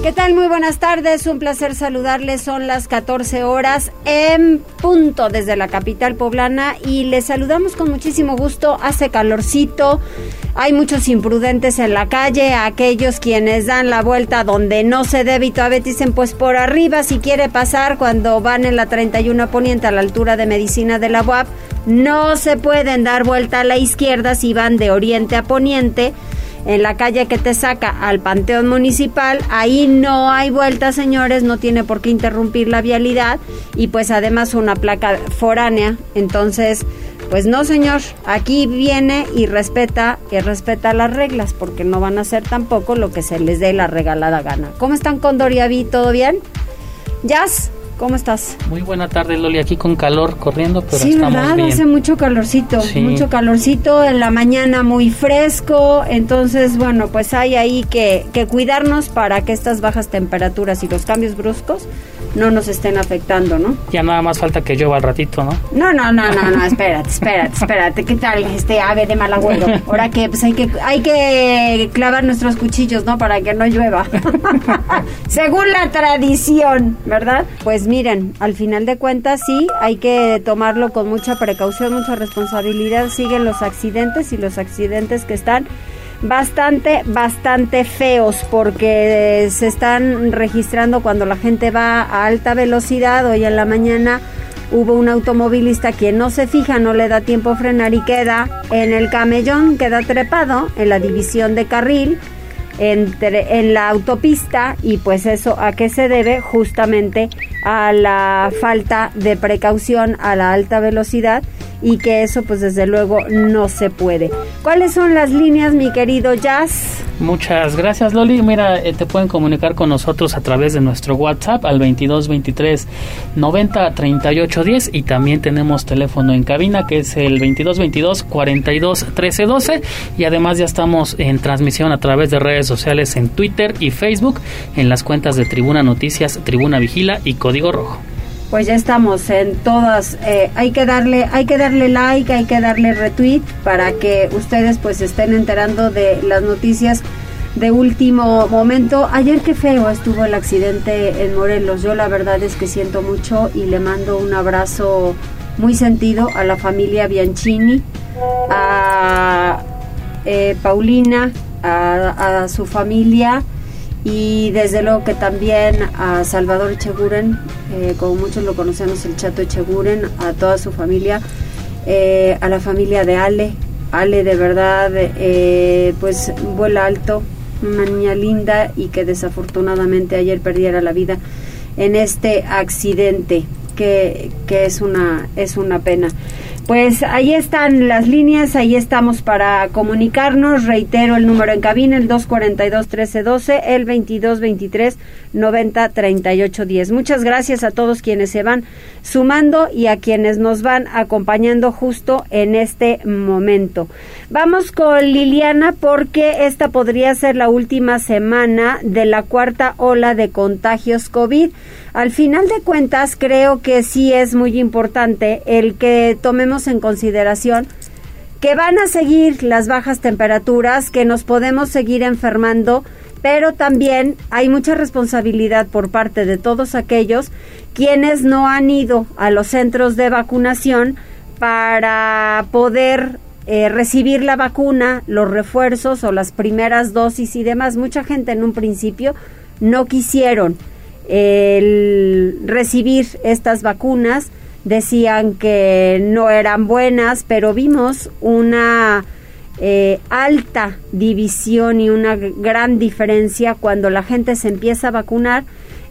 ¿Qué tal? Muy buenas tardes, un placer saludarles. Son las 14 horas en punto desde la capital poblana y les saludamos con muchísimo gusto. Hace calorcito, hay muchos imprudentes en la calle, aquellos quienes dan la vuelta donde no se debe y todavía dicen pues por arriba si quiere pasar cuando van en la 31 poniente a la altura de medicina de la UAP. No se pueden dar vuelta a la izquierda si van de oriente a poniente en la calle que te saca al Panteón Municipal, ahí no hay vuelta, señores, no tiene por qué interrumpir la vialidad y pues además una placa foránea, entonces pues no, señor, aquí viene y respeta y respeta las reglas porque no van a hacer tampoco lo que se les dé la regalada gana. ¿Cómo están con Doriaví? ¿Todo bien? Jazz, ¿Cómo estás? Muy buena tarde, Loli. Aquí con calor corriendo, pero sí, estamos ¿verdad? bien. Hace mucho calorcito, mucho calorcito. En la mañana muy fresco. Entonces, bueno, pues hay ahí que, que cuidarnos para que estas bajas temperaturas y los cambios bruscos no nos estén afectando, ¿no? Ya nada más falta que llueva al ratito, ¿no? No, no, no, no, no, espérate, espérate, espérate. ¿Qué tal este ave de mal agüero? Ahora que pues hay que hay que clavar nuestros cuchillos, ¿no? Para que no llueva. Según la tradición, ¿verdad? Pues miren, al final de cuentas sí, hay que tomarlo con mucha precaución, mucha responsabilidad. Siguen los accidentes y los accidentes que están bastante, bastante feos porque se están registrando cuando la gente va a alta velocidad. Hoy en la mañana hubo un automovilista quien no se fija, no le da tiempo a frenar y queda en el camellón, queda trepado en la división de carril. Entre, en la autopista y pues eso a qué se debe justamente a la falta de precaución a la alta velocidad y que eso pues desde luego no se puede. ¿Cuáles son las líneas, mi querido Jazz? Muchas gracias, Loli. Mira, eh, te pueden comunicar con nosotros a través de nuestro WhatsApp al 22 23 90 38 10 y también tenemos teléfono en cabina que es el 22 22 42 13 12 y además ya estamos en transmisión a través de redes sociales en Twitter y Facebook en las cuentas de Tribuna Noticias, Tribuna Vigila y Código Rojo pues ya estamos en todas eh, hay que darle hay que darle like hay que darle retweet para que ustedes pues estén enterando de las noticias de último momento. Ayer qué feo estuvo el accidente en Morelos. Yo la verdad es que siento mucho y le mando un abrazo muy sentido a la familia Bianchini a eh, Paulina a, a su familia y desde luego que también a Salvador Echeguren, eh, como muchos lo conocemos, el Chato Echeguren, a toda su familia, eh, a la familia de Ale. Ale de verdad, eh, pues vuela alto, una niña linda y que desafortunadamente ayer perdiera la vida en este accidente, que, que es, una, es una pena. Pues ahí están las líneas, ahí estamos para comunicarnos. Reitero el número en cabina, el 242-1312, el 2223-903810. Muchas gracias a todos quienes se van sumando y a quienes nos van acompañando justo en este momento. Vamos con Liliana porque esta podría ser la última semana de la cuarta ola de contagios COVID. Al final de cuentas, creo que sí es muy importante el que tomemos en consideración que van a seguir las bajas temperaturas, que nos podemos seguir enfermando, pero también hay mucha responsabilidad por parte de todos aquellos quienes no han ido a los centros de vacunación para poder eh, recibir la vacuna, los refuerzos o las primeras dosis y demás. Mucha gente en un principio no quisieron recibir estas vacunas, decían que no eran buenas, pero vimos una eh, alta división y una gran diferencia cuando la gente se empieza a vacunar,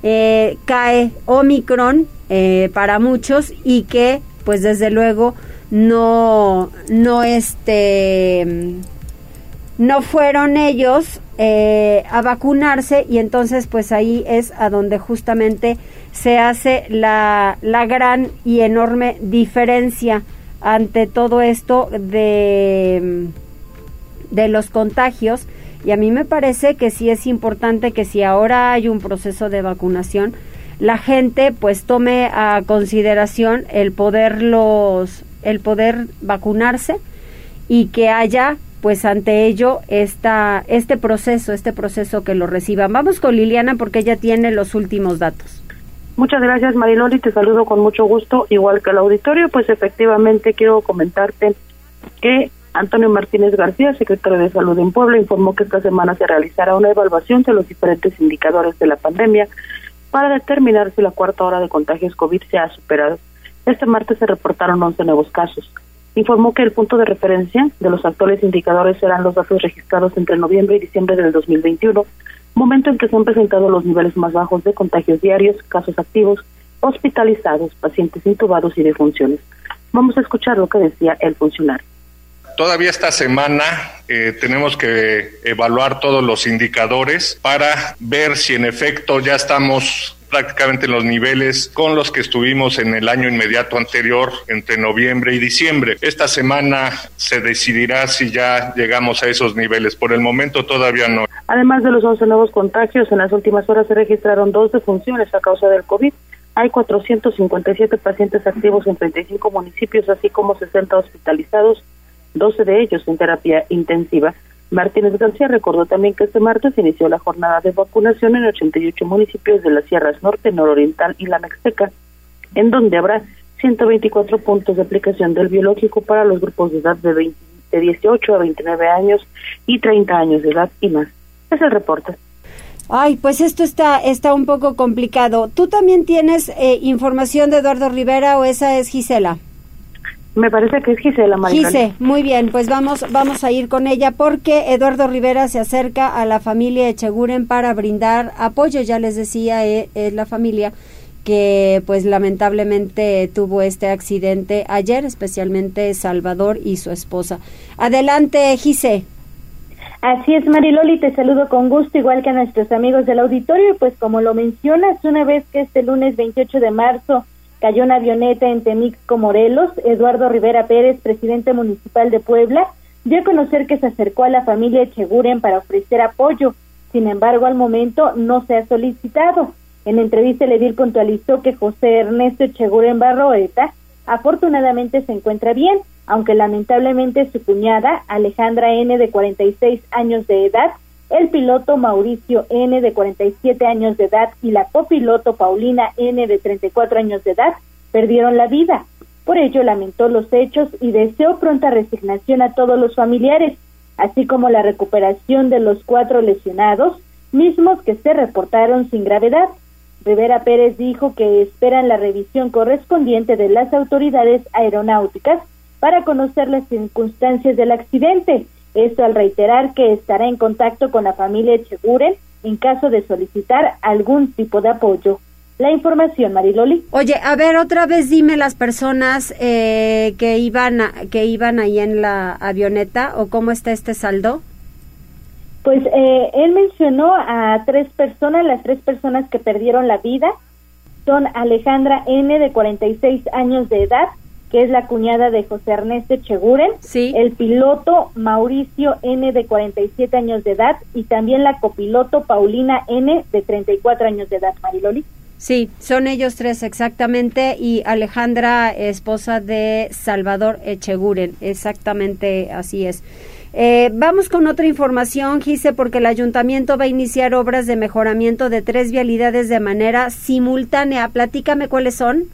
eh, cae Omicron eh, para muchos y que pues desde luego no, no este no fueron ellos eh, a vacunarse y entonces pues ahí es a donde justamente se hace la, la gran y enorme diferencia ante todo esto de, de los contagios y a mí me parece que sí es importante que si ahora hay un proceso de vacunación la gente pues tome a consideración el poderlos el poder vacunarse y que haya pues ante ello esta, este proceso, este proceso que lo reciban. Vamos con Liliana porque ella tiene los últimos datos. Muchas gracias Mariloli, te saludo con mucho gusto, igual que el auditorio, pues efectivamente quiero comentarte que Antonio Martínez García, secretario de Salud en Puebla, informó que esta semana se realizará una evaluación de los diferentes indicadores de la pandemia para determinar si la cuarta hora de contagios COVID se ha superado. Este martes se reportaron 11 nuevos casos. Informó que el punto de referencia de los actuales indicadores serán los datos registrados entre noviembre y diciembre del 2021, momento en que se han presentado los niveles más bajos de contagios diarios, casos activos, hospitalizados, pacientes intubados y defunciones. Vamos a escuchar lo que decía el funcionario. Todavía esta semana eh, tenemos que evaluar todos los indicadores para ver si en efecto ya estamos prácticamente en los niveles con los que estuvimos en el año inmediato anterior, entre noviembre y diciembre. Esta semana se decidirá si ya llegamos a esos niveles. Por el momento todavía no. Además de los 11 nuevos contagios, en las últimas horas se registraron dos defunciones a causa del COVID. Hay 457 pacientes activos en 35 municipios, así como 60 hospitalizados 12 de ellos en terapia intensiva. Martínez García recordó también que este martes inició la jornada de vacunación en 88 municipios de las Sierras Norte, Nororiental y la Mexteca, en donde habrá 124 puntos de aplicación del biológico para los grupos de edad de, 20, de 18 a 29 años y 30 años de edad y más. Es el reporte. Ay, pues esto está, está un poco complicado. ¿Tú también tienes eh, información de Eduardo Rivera o esa es Gisela? Me parece que es Gisela María. Gise, muy bien, pues vamos, vamos a ir con ella porque Eduardo Rivera se acerca a la familia Echeguren para brindar apoyo. Ya les decía, eh, es la familia que pues lamentablemente tuvo este accidente ayer, especialmente Salvador y su esposa. Adelante, Gise. Así es, Mariloli, te saludo con gusto, igual que a nuestros amigos del auditorio, pues como lo mencionas, una vez que este lunes 28 de marzo cayó una avioneta en Temixco, Morelos. Eduardo Rivera Pérez, presidente municipal de Puebla, dio a conocer que se acercó a la familia Echeguren para ofrecer apoyo. Sin embargo, al momento no se ha solicitado. En entrevista, el puntualizó que José Ernesto Echeguren Barroeta afortunadamente se encuentra bien, aunque lamentablemente su cuñada, Alejandra N., de 46 años de edad, el piloto Mauricio N de 47 años de edad y la copiloto Paulina N de 34 años de edad perdieron la vida. Por ello lamentó los hechos y deseó pronta resignación a todos los familiares, así como la recuperación de los cuatro lesionados, mismos que se reportaron sin gravedad. Rivera Pérez dijo que esperan la revisión correspondiente de las autoridades aeronáuticas para conocer las circunstancias del accidente esto al reiterar que estará en contacto con la familia Echeguren en caso de solicitar algún tipo de apoyo. La información, Mariloli. Oye, a ver, otra vez dime las personas eh, que iban que iban ahí en la avioneta o cómo está este saldo. Pues eh, él mencionó a tres personas, las tres personas que perdieron la vida son Alejandra N de 46 años de edad, que es la cuñada de José Ernesto Cheguren, sí. el piloto Mauricio N de 47 años de edad y también la copiloto Paulina N de 34 años de edad, Mariloli. Sí, son ellos tres exactamente y Alejandra, esposa de Salvador Echeguren, exactamente así es. Eh, vamos con otra información, Gise, porque el ayuntamiento va a iniciar obras de mejoramiento de tres vialidades de manera simultánea. Platícame cuáles son.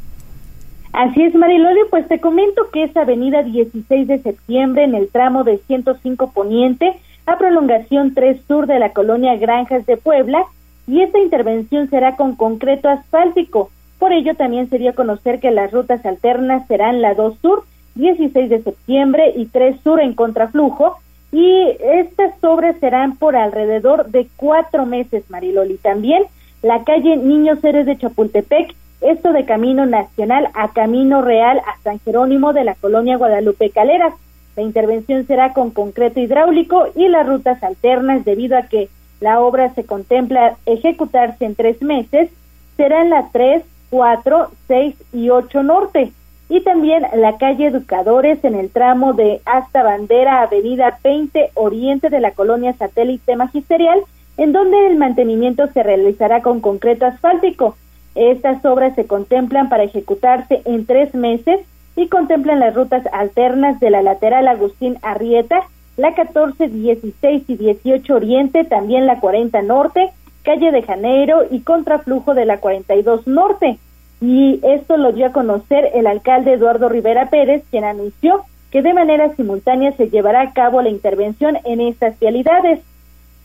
Así es, Mariloli, pues te comento que es Avenida 16 de septiembre en el tramo de 105 Poniente a prolongación 3 Sur de la colonia Granjas de Puebla y esta intervención será con concreto asfáltico. Por ello también se dio a conocer que las rutas alternas serán la 2 Sur, 16 de septiembre y 3 Sur en contraflujo y estas obras serán por alrededor de cuatro meses, Mariloli. También la calle Niños Ceres de Chapultepec esto de Camino Nacional a Camino Real a San Jerónimo de la colonia Guadalupe Caleras. La intervención será con concreto hidráulico y las rutas alternas debido a que la obra se contempla ejecutarse en tres meses, serán la 3, 4, 6 y 8 norte y también la calle Educadores en el tramo de hasta Bandera Avenida 20 Oriente de la colonia Satélite Magisterial, en donde el mantenimiento se realizará con concreto asfáltico. Estas obras se contemplan para ejecutarse en tres meses y contemplan las rutas alternas de la lateral Agustín Arrieta la 14, 16 y 18 Oriente, también la 40 Norte, calle de Janeiro y contraflujo de la 42 Norte. Y esto lo dio a conocer el alcalde Eduardo Rivera Pérez, quien anunció que de manera simultánea se llevará a cabo la intervención en estas vialidades.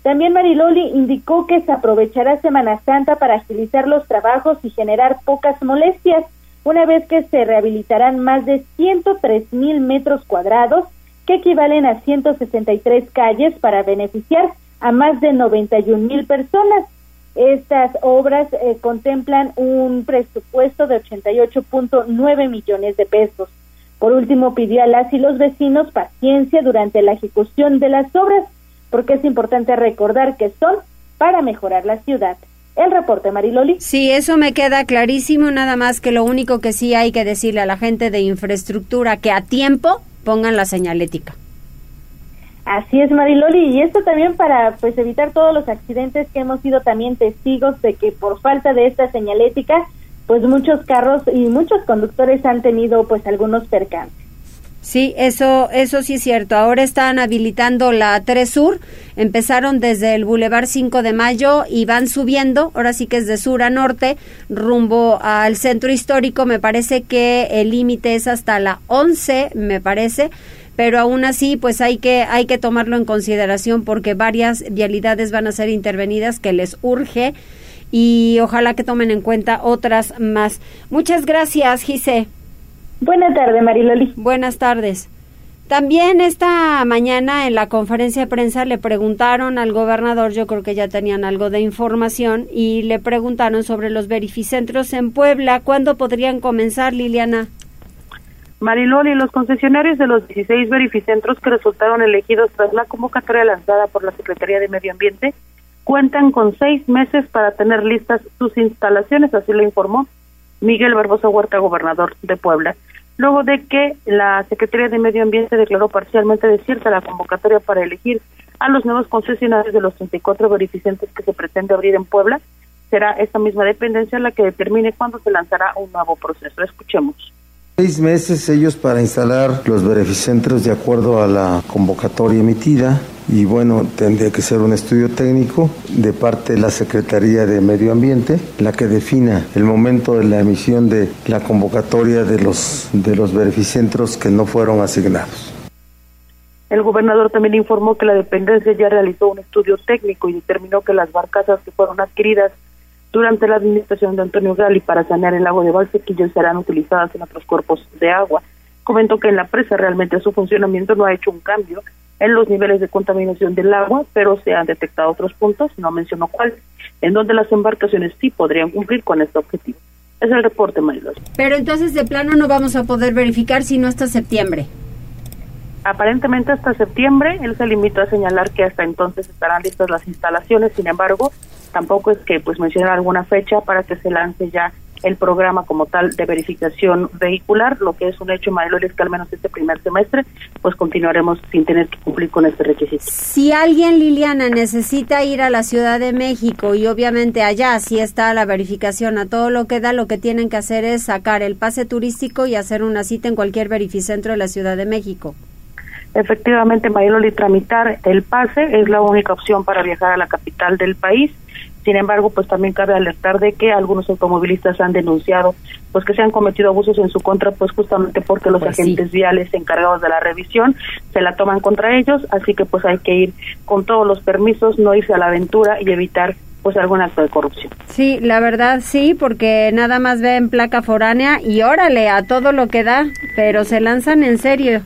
También Mariloli indicó que se aprovechará Semana Santa para agilizar los trabajos y generar pocas molestias, una vez que se rehabilitarán más de 103 mil metros cuadrados, que equivalen a 163 calles para beneficiar a más de 91 mil personas. Estas obras eh, contemplan un presupuesto de 88.9 millones de pesos. Por último, pidió a las y los vecinos paciencia durante la ejecución de las obras, porque es importante recordar que son para mejorar la ciudad. El reporte, Mariloli. Sí, eso me queda clarísimo, nada más que lo único que sí hay que decirle a la gente de infraestructura que a tiempo pongan la señalética. Así es, Mariloli, y esto también para pues evitar todos los accidentes que hemos sido también testigos de que por falta de esta señalética pues muchos carros y muchos conductores han tenido pues algunos percances. Sí, eso, eso sí es cierto. Ahora están habilitando la 3 Sur. Empezaron desde el Boulevard 5 de Mayo y van subiendo. Ahora sí que es de sur a norte, rumbo al centro histórico. Me parece que el límite es hasta la 11, me parece. Pero aún así, pues hay que, hay que tomarlo en consideración porque varias vialidades van a ser intervenidas que les urge y ojalá que tomen en cuenta otras más. Muchas gracias, Gise. Buenas tardes, Mariloli. Buenas tardes. También esta mañana en la conferencia de prensa le preguntaron al gobernador, yo creo que ya tenían algo de información, y le preguntaron sobre los verificentros en Puebla. ¿Cuándo podrían comenzar, Liliana? Mariloli, los concesionarios de los 16 verificentros que resultaron elegidos tras la convocatoria lanzada por la Secretaría de Medio Ambiente cuentan con seis meses para tener listas sus instalaciones, así lo informó Miguel Barbosa Huerta, gobernador de Puebla, luego de que la Secretaría de Medio Ambiente declaró parcialmente desierta la convocatoria para elegir a los nuevos concesionarios de los 34 verificentes que se pretende abrir en Puebla. Será esta misma dependencia la que determine cuándo se lanzará un nuevo proceso. Escuchemos. Seis meses ellos para instalar los beneficentros de acuerdo a la convocatoria emitida y bueno, tendría que ser un estudio técnico de parte de la Secretaría de Medio Ambiente, la que defina el momento de la emisión de la convocatoria de los, de los beneficentros que no fueron asignados. El gobernador también informó que la dependencia ya realizó un estudio técnico y determinó que las barcazas que fueron adquiridas durante la administración de Antonio Gali para sanear el lago de Valsequillo serán utilizadas en otros cuerpos de agua. Comentó que en la presa realmente su funcionamiento no ha hecho un cambio en los niveles de contaminación del agua, pero se han detectado otros puntos, no mencionó cuáles, en donde las embarcaciones sí podrían cumplir con este objetivo. Es el reporte, Marilos. Pero entonces de plano no vamos a poder verificar sino hasta septiembre. Aparentemente hasta septiembre, él se limitó a señalar que hasta entonces estarán listas las instalaciones, sin embargo, tampoco es que pues mencionar alguna fecha para que se lance ya el programa como tal de verificación vehicular, lo que es un hecho, Manuel, es que al menos este primer semestre, pues continuaremos sin tener que cumplir con este requisito. Si alguien, Liliana, necesita ir a la Ciudad de México y obviamente allá sí está la verificación a todo lo que da, lo que tienen que hacer es sacar el pase turístico y hacer una cita en cualquier verificentro de la Ciudad de México. Efectivamente, Mayololi, tramitar el pase es la única opción para viajar a la capital del país sin embargo, pues también cabe alertar de que algunos automovilistas han denunciado pues que se han cometido abusos en su contra, pues justamente porque los pues agentes viales encargados de la revisión se la toman contra ellos, así que pues hay que ir con todos los permisos, no irse a la aventura y evitar pues algún acto de corrupción. Sí, la verdad sí, porque nada más ven placa foránea y órale a todo lo que da, pero se lanzan en serio.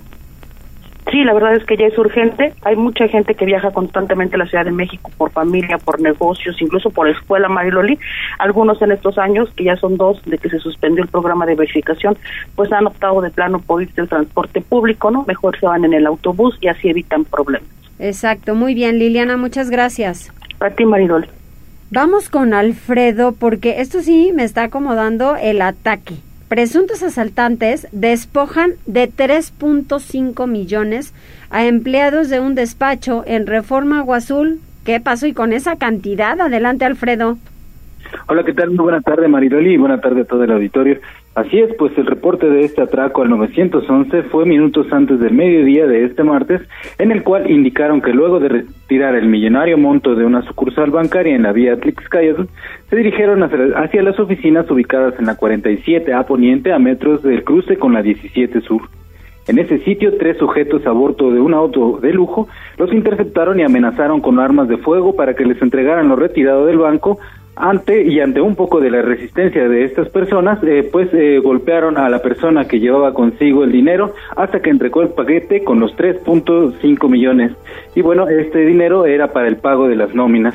Sí, la verdad es que ya es urgente. Hay mucha gente que viaja constantemente a la Ciudad de México por familia, por negocios, incluso por escuela, Mariloli. Algunos en estos años, que ya son dos de que se suspendió el programa de verificación, pues han optado de plano por irse al transporte público, ¿no? Mejor se van en el autobús y así evitan problemas. Exacto, muy bien, Liliana, muchas gracias. A ti, Mariloli. Vamos con Alfredo, porque esto sí me está acomodando el ataque presuntos asaltantes despojan de 3.5 millones a empleados de un despacho en Reforma Aguazul. ¿Qué pasó y con esa cantidad? Adelante, Alfredo. Hola, ¿qué tal? Muy buena tarde, Mariloli, y buena tarde a todo el auditorio. Así es, pues el reporte de este atraco al 911 fue minutos antes del mediodía de este martes, en el cual indicaron que luego de retirar el millonario monto de una sucursal bancaria en la vía Tlixcayotl, se dirigieron hacia las oficinas ubicadas en la 47 A Poniente a metros del cruce con la 17 Sur. En ese sitio, tres sujetos a bordo de un auto de lujo los interceptaron y amenazaron con armas de fuego para que les entregaran lo retirado del banco, ante y ante un poco de la resistencia de estas personas, eh, pues eh, golpearon a la persona que llevaba consigo el dinero hasta que entregó el paquete con los 3.5 millones. Y bueno, este dinero era para el pago de las nóminas.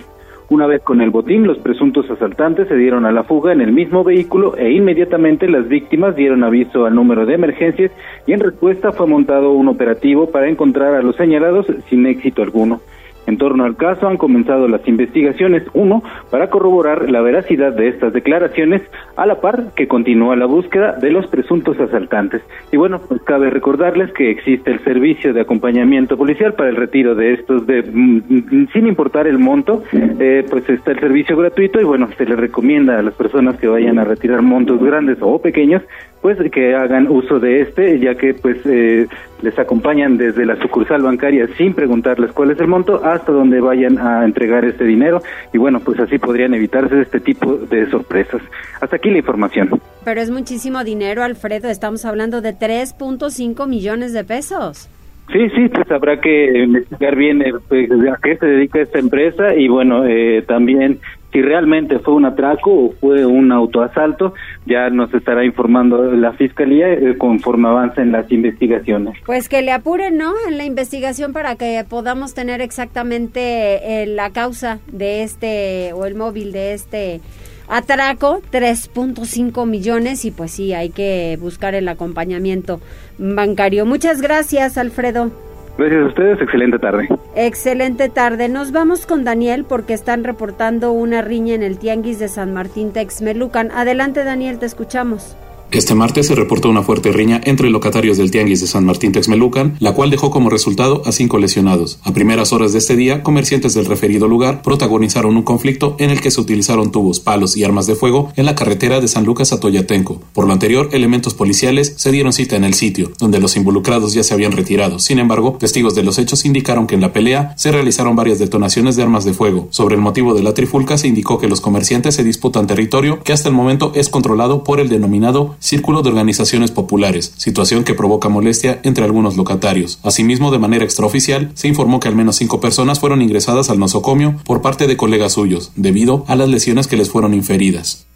Una vez con el botín, los presuntos asaltantes se dieron a la fuga en el mismo vehículo e inmediatamente las víctimas dieron aviso al número de emergencias y en respuesta fue montado un operativo para encontrar a los señalados sin éxito alguno. En torno al caso han comenzado las investigaciones, uno, para corroborar la veracidad de estas declaraciones, a la par que continúa la búsqueda de los presuntos asaltantes. Y bueno, pues cabe recordarles que existe el servicio de acompañamiento policial para el retiro de estos, de, mm, mm, sin importar el monto, eh, pues está el servicio gratuito y bueno, se le recomienda a las personas que vayan a retirar montos grandes o pequeños, pues que hagan uso de este, ya que pues eh, les acompañan desde la sucursal bancaria sin preguntarles cuál es el monto hasta donde vayan a entregar este dinero y bueno, pues así podrían evitarse este tipo de sorpresas. Hasta aquí la información. Pero es muchísimo dinero, Alfredo, estamos hablando de 3.5 millones de pesos. Sí, sí, pues habrá que investigar bien eh, pues, a qué se dedica esta empresa y bueno, eh, también si realmente fue un atraco o fue un autoasalto, ya nos estará informando la Fiscalía eh, conforme avancen las investigaciones. Pues que le apuren, ¿no? En la investigación para que podamos tener exactamente eh, la causa de este o el móvil de este atraco, 3.5 millones y pues sí, hay que buscar el acompañamiento bancario. Muchas gracias, Alfredo. Gracias a ustedes, excelente tarde. Excelente tarde. Nos vamos con Daniel porque están reportando una riña en el Tianguis de San Martín Texmelucan. Adelante Daniel, te escuchamos. Este martes se reportó una fuerte riña entre locatarios del Tianguis de San Martín Texmelucan, la cual dejó como resultado a cinco lesionados. A primeras horas de este día, comerciantes del referido lugar protagonizaron un conflicto en el que se utilizaron tubos, palos y armas de fuego en la carretera de San Lucas a Toyatenco. Por lo anterior, elementos policiales se dieron cita en el sitio, donde los involucrados ya se habían retirado. Sin embargo, testigos de los hechos indicaron que en la pelea se realizaron varias detonaciones de armas de fuego. Sobre el motivo de la trifulca se indicó que los comerciantes se disputan territorio que hasta el momento es controlado por el denominado Círculo de Organizaciones Populares, situación que provoca molestia entre algunos locatarios. Asimismo, de manera extraoficial, se informó que al menos cinco personas fueron ingresadas al nosocomio por parte de colegas suyos, debido a las lesiones que les fueron inferidas.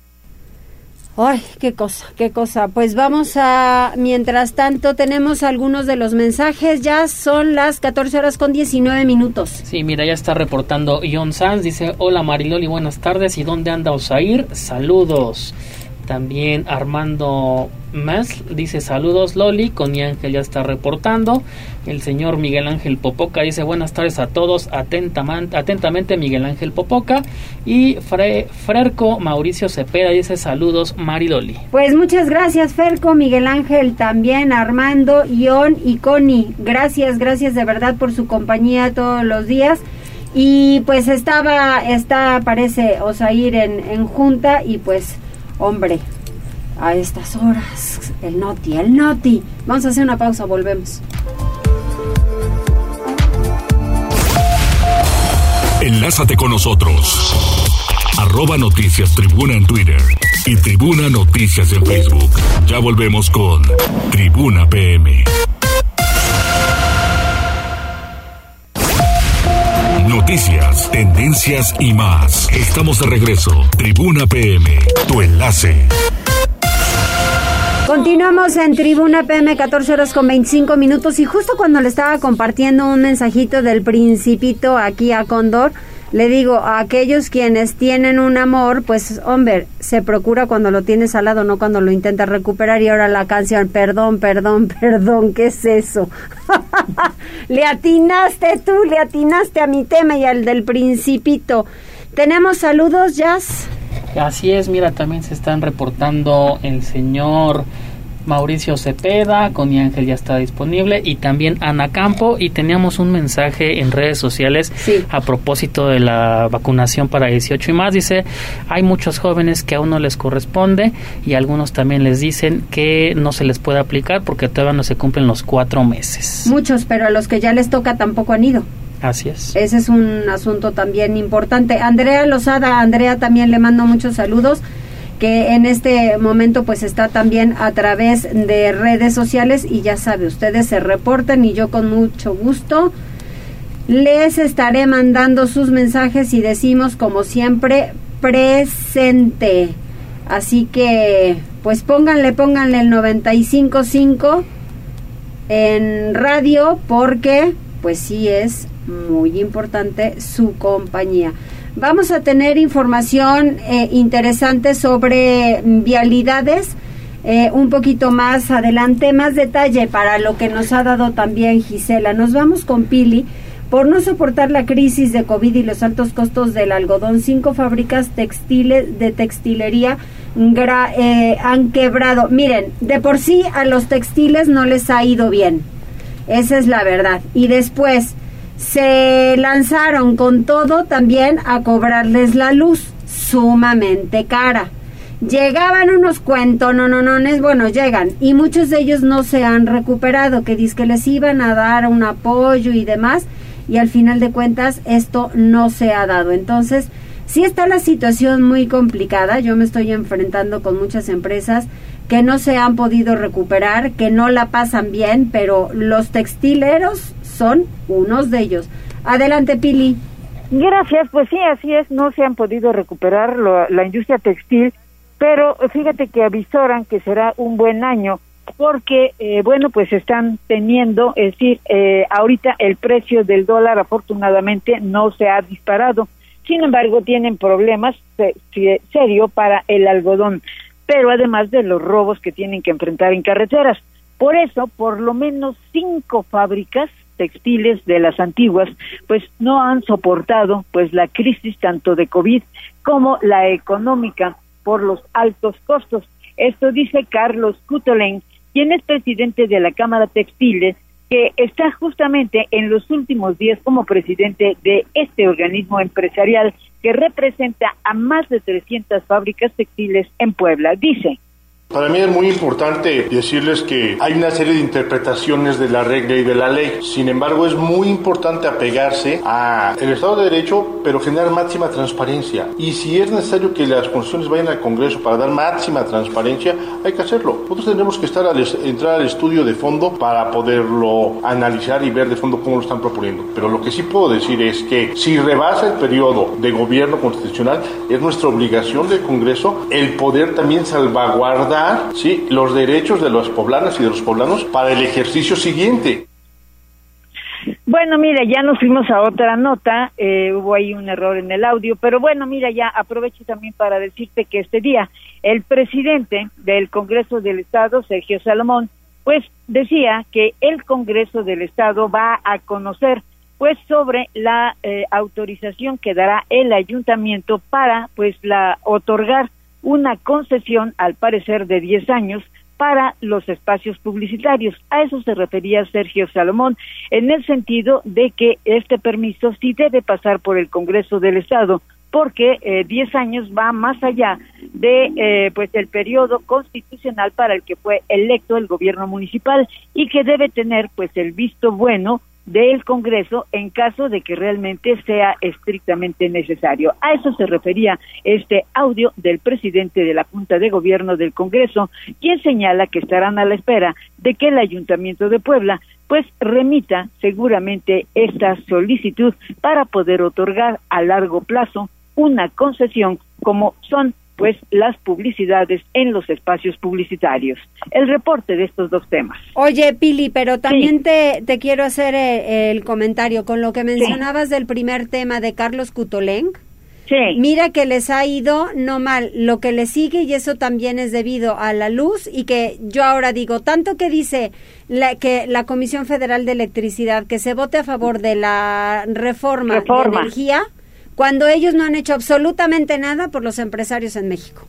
Ay, qué cosa, qué cosa. Pues vamos a, mientras tanto, tenemos algunos de los mensajes. Ya son las 14 horas con 19 minutos. Sí, mira, ya está reportando Ion Sanz. Dice, hola Mariloli, buenas tardes. ¿Y dónde anda Osair? Saludos. También Armando Más dice saludos Loli, con Ángel ya está reportando. El señor Miguel Ángel Popoca dice buenas tardes a todos, atentamente, atentamente Miguel Ángel Popoca. Y Fre, Mauricio Cepeda dice saludos Mariloli. Pues muchas gracias Ferco, Miguel Ángel también, Armando, Ion y Connie. Gracias, gracias de verdad por su compañía todos los días. Y pues estaba, está, parece Osair en, en junta y pues Hombre, a estas horas, el noti, el noti. Vamos a hacer una pausa, volvemos. Enlázate con nosotros. Arroba Noticias Tribuna en Twitter y Tribuna Noticias en Facebook. Ya volvemos con Tribuna PM. Noticias, tendencias y más. Estamos de regreso. Tribuna PM, tu enlace. Continuamos en Tribuna PM 14 horas con 25 minutos y justo cuando le estaba compartiendo un mensajito del principito aquí a Condor, le digo, a aquellos quienes tienen un amor, pues hombre, se procura cuando lo tienes al lado, no cuando lo intentas recuperar. Y ahora la canción, perdón, perdón, perdón, ¿qué es eso? le atinaste tú, le atinaste a mi tema y al del principito. ¿Tenemos saludos, Jazz? Así es, mira, también se están reportando el señor Mauricio Cepeda, con Ángel ya está disponible y también Ana Campo y teníamos un mensaje en redes sociales a propósito de la vacunación para 18 y más. Dice, hay muchos jóvenes que aún no les corresponde y algunos también les dicen que no se les puede aplicar porque todavía no se cumplen los cuatro meses. Muchos, pero a los que ya les toca tampoco han ido. Así es. Ese es un asunto también importante. Andrea Lozada, Andrea también le mando muchos saludos que en este momento pues está también a través de redes sociales y ya sabe, ustedes se reportan y yo con mucho gusto les estaré mandando sus mensajes y decimos como siempre presente. Así que pues pónganle, pónganle el 955 en radio porque pues sí es muy importante su compañía. Vamos a tener información eh, interesante sobre vialidades. Eh, un poquito más adelante, más detalle para lo que nos ha dado también Gisela. Nos vamos con Pili. Por no soportar la crisis de COVID y los altos costos del algodón, cinco fábricas textiles de textilería eh, han quebrado. Miren, de por sí a los textiles no les ha ido bien. Esa es la verdad. Y después, se lanzaron con todo también a cobrarles la luz, sumamente cara. Llegaban unos cuentos, no, no, no, bueno, llegan, y muchos de ellos no se han recuperado, que dice que les iban a dar un apoyo y demás, y al final de cuentas esto no se ha dado. Entonces, sí está la situación muy complicada, yo me estoy enfrentando con muchas empresas que no se han podido recuperar, que no la pasan bien, pero los textileros son unos de ellos. Adelante, Pili. Gracias, pues sí, así es, no se han podido recuperar la industria textil, pero fíjate que avisoran que será un buen año porque, eh, bueno, pues están teniendo, es decir, eh, ahorita el precio del dólar afortunadamente no se ha disparado, sin embargo tienen problemas serios serio para el algodón, pero además de los robos que tienen que enfrentar en carreteras. Por eso, por lo menos cinco fábricas textiles de las antiguas pues no han soportado pues la crisis tanto de COVID como la económica por los altos costos. Esto dice Carlos Cutolen, quien es presidente de la Cámara Textiles, que está justamente en los últimos días como presidente de este organismo empresarial que representa a más de 300 fábricas textiles en Puebla. Dice, para mí es muy importante decirles que hay una serie de interpretaciones de la regla y de la ley. Sin embargo, es muy importante apegarse al Estado de Derecho, pero generar máxima transparencia. Y si es necesario que las constituciones vayan al Congreso para dar máxima transparencia, hay que hacerlo. Nosotros tendremos que estar al, entrar al estudio de fondo para poderlo analizar y ver de fondo cómo lo están proponiendo. Pero lo que sí puedo decir es que si rebasa el periodo de gobierno constitucional, es nuestra obligación del Congreso el poder también salvaguardar ¿sí? los derechos de las poblanas y de los poblanos para el ejercicio siguiente. Bueno, mira, ya nos fuimos a otra nota, eh, hubo ahí un error en el audio, pero bueno, mira, ya aprovecho también para decirte que este día el presidente del Congreso del Estado, Sergio Salomón, pues decía que el Congreso del Estado va a conocer pues sobre la eh, autorización que dará el ayuntamiento para pues la otorgar una concesión, al parecer, de 10 años para los espacios publicitarios. A eso se refería Sergio Salomón, en el sentido de que este permiso sí debe pasar por el Congreso del Estado, porque eh, 10 años va más allá de eh, pues el periodo constitucional para el que fue electo el gobierno municipal y que debe tener pues el visto bueno del Congreso en caso de que realmente sea estrictamente necesario. A eso se refería este audio del presidente de la Junta de Gobierno del Congreso, quien señala que estarán a la espera de que el Ayuntamiento de Puebla pues remita seguramente esta solicitud para poder otorgar a largo plazo una concesión como son pues las publicidades en los espacios publicitarios. El reporte de estos dos temas. Oye, Pili, pero también te, te, quiero hacer eh, el, comentario con lo que mencionabas del primer tema de Carlos Cutoleng. Sí. Mira que les ha ido no mal lo que le sigue y eso también es debido a la luz y que yo ahora digo, tanto que dice la, que la Comisión Federal de Electricidad que se vote a favor de la reforma. de energía, cuando ellos no han hecho absolutamente nada por los empresarios en México.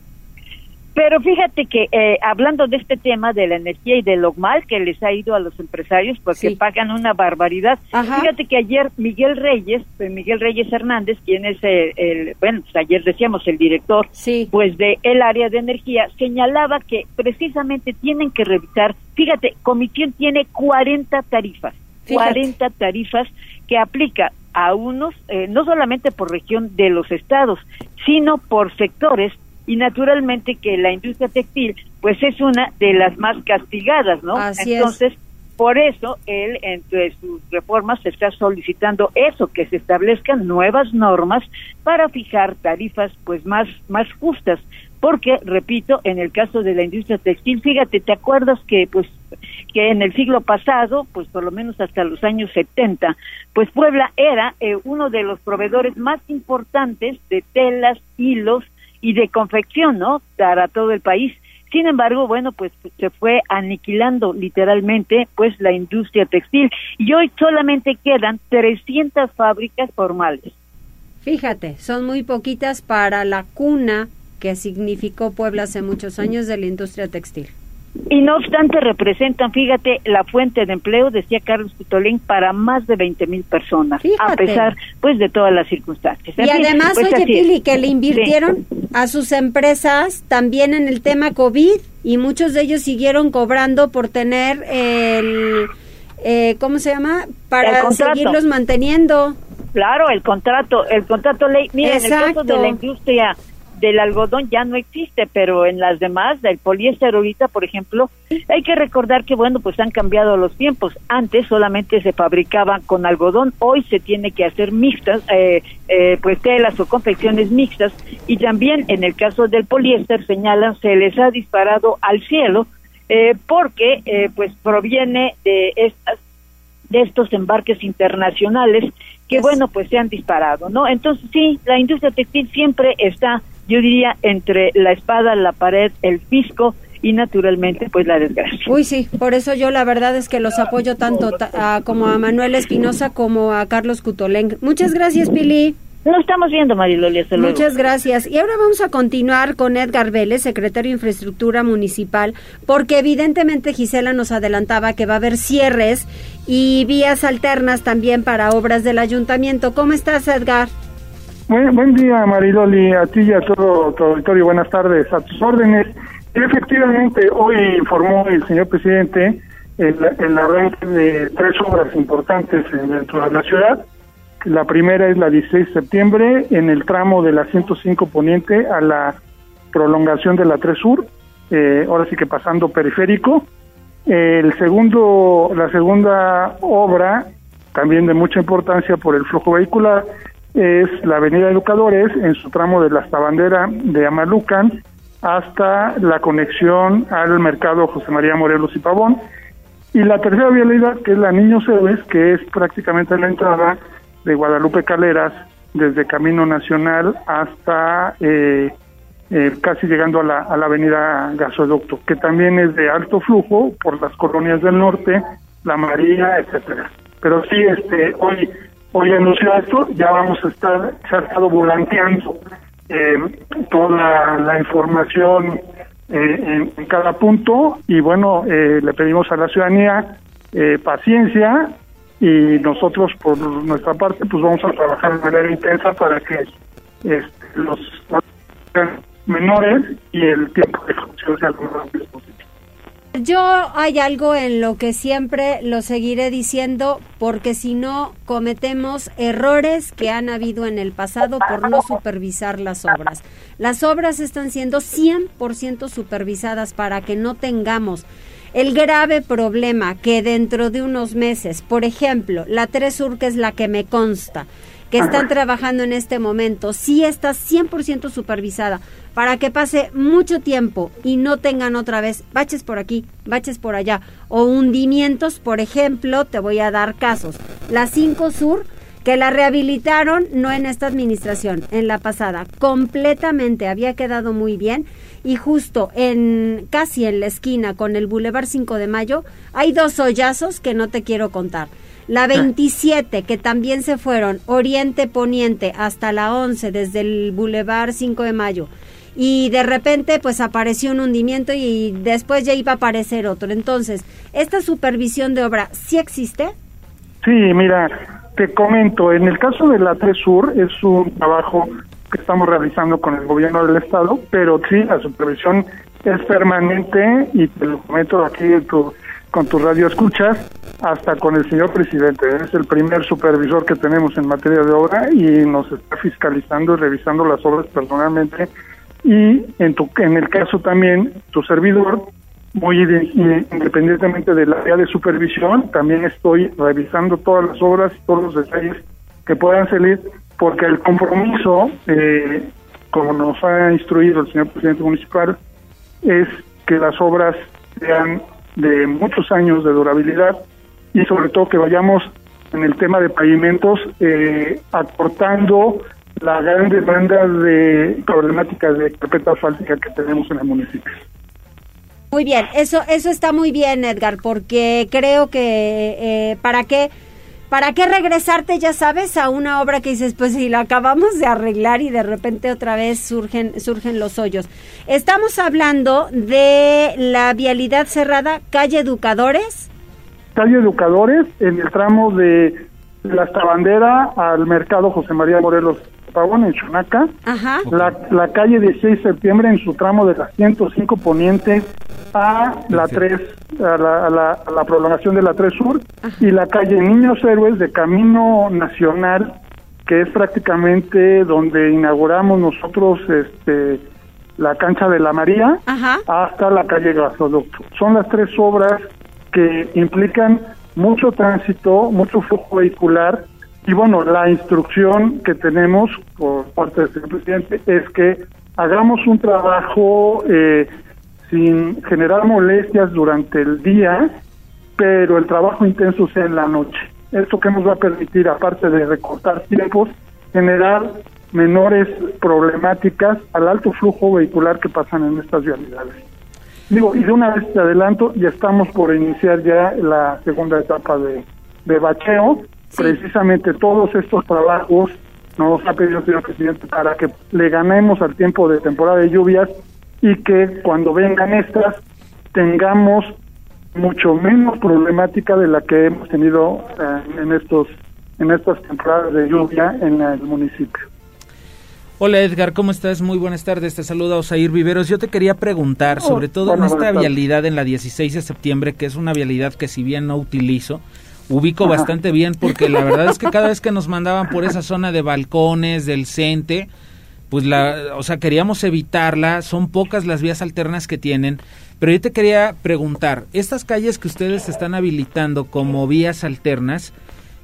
Pero fíjate que eh, hablando de este tema de la energía y de lo mal que les ha ido a los empresarios porque pagan una barbaridad, fíjate que ayer Miguel Reyes, pues Miguel Reyes Hernández, quien es el, bueno, pues ayer decíamos el director, pues de el área de energía, señalaba que precisamente tienen que revisar, fíjate, Comisión tiene 40 tarifas, 40 tarifas que aplica a unos, eh, no solamente por región de los estados, sino por sectores y naturalmente que la industria textil pues es una de las más castigadas, ¿no? Entonces, por eso él entre sus reformas está solicitando eso que se establezcan nuevas normas para fijar tarifas pues más más justas, porque repito, en el caso de la industria textil, fíjate, ¿te acuerdas que pues que en el siglo pasado, pues por lo menos hasta los años 70, pues Puebla era eh, uno de los proveedores más importantes de telas, hilos y de confección, ¿no? Para todo el país. Sin embargo, bueno, pues se fue aniquilando literalmente pues la industria textil y hoy solamente quedan 300 fábricas formales. Fíjate, son muy poquitas para la cuna que significó Puebla hace muchos años de la industria textil. Y no obstante representan, fíjate, la fuente de empleo, decía Carlos Putolín, para más de 20 mil personas, a pesar pues de todas las circunstancias. Y además, pues, oye Pili, que le invirtieron a sus empresas también en el tema COVID y muchos de ellos siguieron cobrando por tener el, eh, ¿cómo se llama? Para seguirlos manteniendo. Claro, el contrato, el contrato ley. Mira, en el caso de la industria del algodón ya no existe, pero en las demás, del poliéster ahorita, por ejemplo, hay que recordar que, bueno, pues han cambiado los tiempos. Antes solamente se fabricaban con algodón, hoy se tiene que hacer mixtas, eh, eh, pues telas o confecciones mixtas, y también en el caso del poliéster, señalan, se les ha disparado al cielo, eh, porque, pues, proviene de estas de estos embarques internacionales que bueno pues se han disparado no entonces sí la industria textil siempre está yo diría entre la espada, la pared, el fisco y naturalmente pues la desgracia. Uy, sí, por eso yo la verdad es que los apoyo tanto como a Manuel Espinosa como a Carlos Cutoleng. Muchas gracias, Pili. Lo estamos viendo, Mariloli. Muchas gracias. Y ahora vamos a continuar con Edgar Vélez, secretario de Infraestructura Municipal, porque evidentemente Gisela nos adelantaba que va a haber cierres y vías alternas también para obras del ayuntamiento. ¿Cómo estás, Edgar? Buen, día, Mariloli, a ti y a todo tu auditorio. Buenas tardes, a tus órdenes. Efectivamente, hoy informó el señor presidente el, el arranque de tres obras importantes dentro de la ciudad. La primera es la 16 de septiembre en el tramo de la 105 Poniente a la prolongación de la 3 Sur, eh, ahora sí que pasando periférico. El segundo, la segunda obra, también de mucha importancia por el flujo vehicular, es la Avenida Educadores en su tramo de la Estabandera de Amalucan hasta la conexión al mercado José María Morelos y Pavón. Y la tercera vialidad, que es la Niños Héroes, que es prácticamente la entrada de Guadalupe Caleras desde Camino Nacional hasta eh, eh, casi llegando a la, a la avenida Gasoducto, que también es de alto flujo por las colonias del norte, La María, etcétera. Pero sí, este, hoy hoy anunció esto, ya vamos a estar, se ha estado volanteando eh, toda la información eh, en, cada punto y bueno, eh, le pedimos a la ciudadanía paciencia y nosotros por nuestra parte pues vamos a trabajar de manera intensa para que este, los menores y el tiempo de función sea más rápido. Yo hay algo en lo que siempre lo seguiré diciendo porque si no cometemos errores que han habido en el pasado por no supervisar las obras. Las obras están siendo 100% supervisadas para que no tengamos el grave problema que dentro de unos meses, por ejemplo, la 3 Sur, que es la que me consta, que están trabajando en este momento, sí está 100% supervisada para que pase mucho tiempo y no tengan otra vez baches por aquí, baches por allá o hundimientos, por ejemplo, te voy a dar casos. La 5 Sur que la rehabilitaron no en esta administración, en la pasada, completamente había quedado muy bien y justo en casi en la esquina con el Boulevard 5 de Mayo hay dos hoyazos que no te quiero contar. La 27, que también se fueron oriente poniente hasta la 11 desde el Boulevard 5 de Mayo y de repente pues apareció un hundimiento y después ya iba a aparecer otro. Entonces, ¿esta supervisión de obra sí existe? Sí, mira, te comento, en el caso de la 3 Sur es un trabajo que estamos realizando con el gobierno del estado, pero sí, la supervisión es permanente y te lo comento aquí con tu radio escuchas, hasta con el señor presidente. Es el primer supervisor que tenemos en materia de obra y nos está fiscalizando y revisando las obras personalmente. Y en, tu, en el caso también, tu servidor, muy independientemente del área de supervisión, también estoy revisando todas las obras y todos los detalles que puedan salir, porque el compromiso, eh, como nos ha instruido el señor presidente municipal, es que las obras sean de muchos años de durabilidad y sobre todo que vayamos en el tema de pavimentos eh, acortando la gran demanda de problemáticas de carpeta asfáltica que tenemos en el municipio. Muy bien, eso eso está muy bien, Edgar, porque creo que eh, para qué para qué regresarte, ya sabes, a una obra que dices, pues si la acabamos de arreglar y de repente otra vez surgen surgen los hoyos. Estamos hablando de la vialidad cerrada, calle Educadores calle Educadores, en el tramo de la Estabandera al mercado José María Morelos Pavón, en Chunaca. La, la calle 16 de septiembre en su tramo de la 105 Poniente a la 3, a la, la, prolongación de la 3 Sur. Y la calle Niños Héroes de Camino Nacional, que es prácticamente donde inauguramos nosotros este la cancha de la María hasta la calle Gasoducto. Son las tres obras que implican mucho tránsito, mucho flujo vehicular y bueno, la instrucción que tenemos por parte del señor presidente es que hagamos un trabajo eh, sin generar molestias durante el día, pero el trabajo intenso sea en la noche. Esto que nos va a permitir, aparte de recortar tiempos, generar menores problemáticas al alto flujo vehicular que pasan en estas vialidades. Digo, y de una vez te adelanto, ya estamos por iniciar ya la segunda etapa de, de bacheo. Precisamente todos estos trabajos nos ha pedido el señor presidente para que le ganemos al tiempo de temporada de lluvias y que cuando vengan estas tengamos mucho menos problemática de la que hemos tenido eh, en estos en estas temporadas de lluvia en el municipio. Hola Edgar, ¿cómo estás? Muy buenas tardes, te saluda Osair Viveros. Yo te quería preguntar, oh, sobre todo en esta vialidad en la 16 de septiembre, que es una vialidad que si bien no utilizo, ubico bastante bien porque la verdad es que cada vez que nos mandaban por esa zona de balcones, del CENTE, pues la, o sea, queríamos evitarla, son pocas las vías alternas que tienen, pero yo te quería preguntar, estas calles que ustedes están habilitando como vías alternas,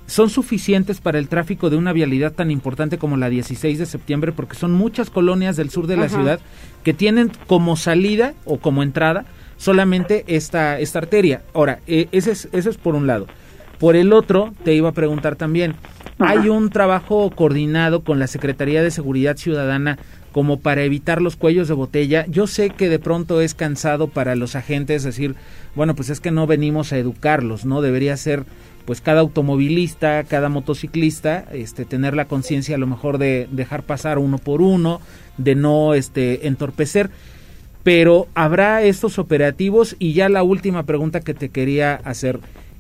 son suficientes para el tráfico de una vialidad tan importante como la 16 de septiembre, porque son muchas colonias del sur de la ciudad que tienen como salida o como entrada solamente esta, esta arteria. Ahora, eh, ese, es, ese es por un lado. Por el otro, te iba a preguntar también, ¿hay un trabajo coordinado con la Secretaría de Seguridad Ciudadana como para evitar los cuellos de botella? Yo sé que de pronto es cansado para los agentes decir, bueno, pues es que no venimos a educarlos, ¿no? Debería ser pues cada automovilista, cada motociclista, este, tener la conciencia a lo mejor de dejar pasar uno por uno, de no este, entorpecer. Pero habrá estos operativos y ya la última pregunta que te quería hacer.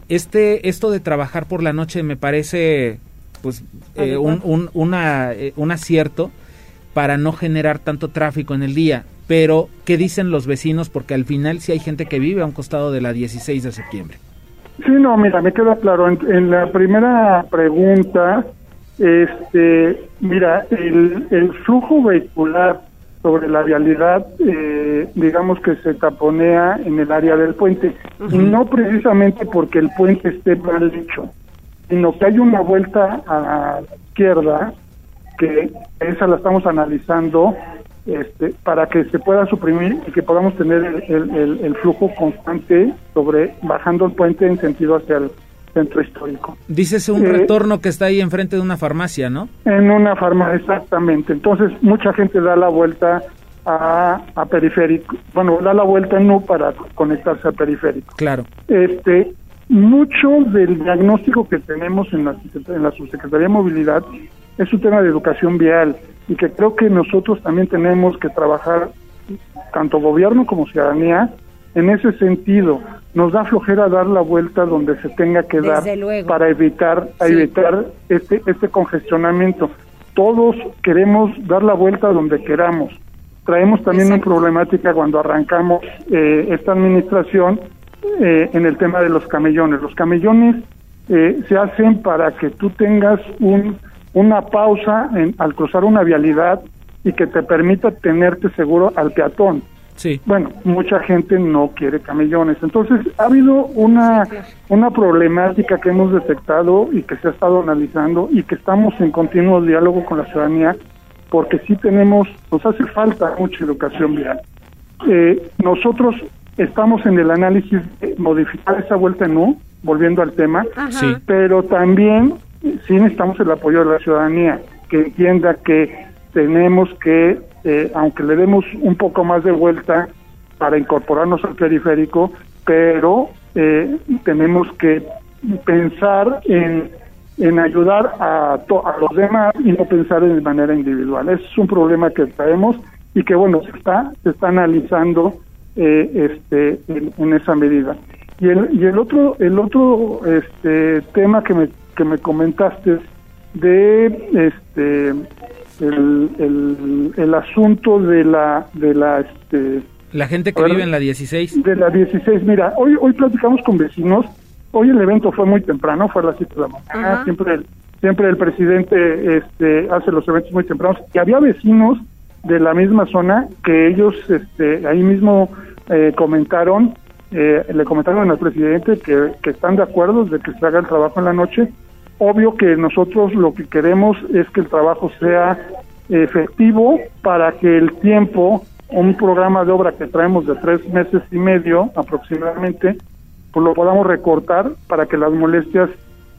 Este, esto de trabajar por la noche me parece pues eh, un, un, una, eh, un acierto para no generar tanto tráfico en el día. Pero, ¿qué dicen los vecinos? Porque al final sí hay gente que vive a un costado de la 16 de septiembre. Sí, no, mira, me queda claro. En, la primera pregunta, este, mira, el, el flujo vehicular sobre la vialidad, eh, digamos que se taponea en el área del puente, y no precisamente porque el puente esté mal hecho, sino que hay una vuelta a la izquierda, que esa la estamos analizando, este, para que se pueda suprimir y que podamos tener el, flujo constante sobre bajando el puente en sentido hacia el centro histórico. Dices un eh, retorno que está ahí enfrente de una farmacia, ¿no? En una farmacia, exactamente. Entonces mucha gente da la vuelta a, a periférico, bueno, da la vuelta no para conectarse a periférico. Claro. Este, mucho del diagnóstico que tenemos en la, en la Subsecretaría de Movilidad es un tema de educación vial y que creo que nosotros también tenemos que trabajar, tanto gobierno como ciudadanía, en ese sentido. Nos da flojera dar la vuelta donde se tenga que dar para evitar, evitar este, este congestionamiento. Todos queremos dar la vuelta donde queramos. Traemos también una problemática cuando arrancamos eh, esta administración eh, en el tema de los camellones. Los camellones eh, se hacen para que tú tengas un, una pausa en, al cruzar una vialidad y que te permita tenerte seguro al peatón. Sí. Bueno, mucha gente no quiere camellones. Entonces, ha habido una, una problemática que hemos detectado y que se ha estado analizando y que estamos en continuo diálogo con la ciudadanía porque sí tenemos, nos hace falta mucha educación vial. Eh, nosotros estamos en el análisis de modificar esa vuelta no, volviendo al tema, pero también sí necesitamos el apoyo de la ciudadanía, que entienda que tenemos que, eh, aunque le demos un poco más de vuelta para incorporarnos al periférico, pero eh, tenemos que pensar en, en ayudar a, a los demás y no pensar de manera individual. es un problema que traemos y que, bueno, se está, se está analizando eh, este, en, esa medida. Y el, y el otro, el otro este, tema que me, que me comentaste de este el, el, asunto de la de la este la gente que vive en la 16 de la 16 mira hoy hoy platicamos con vecinos. Hoy el evento fue muy temprano fue a las 7 de la mañana. Siempre el, siempre el presidente este hace los eventos muy tempranos. Y había vecinos de la misma zona que ellos este ahí mismo eh, comentaron eh, le comentaron al presidente que, que están de acuerdo de que se haga el trabajo en la noche. Obvio que nosotros lo que queremos es que el trabajo sea efectivo para que el tiempo, un programa de obra que traemos de tres meses y medio aproximadamente, pues lo podamos recortar para que las molestias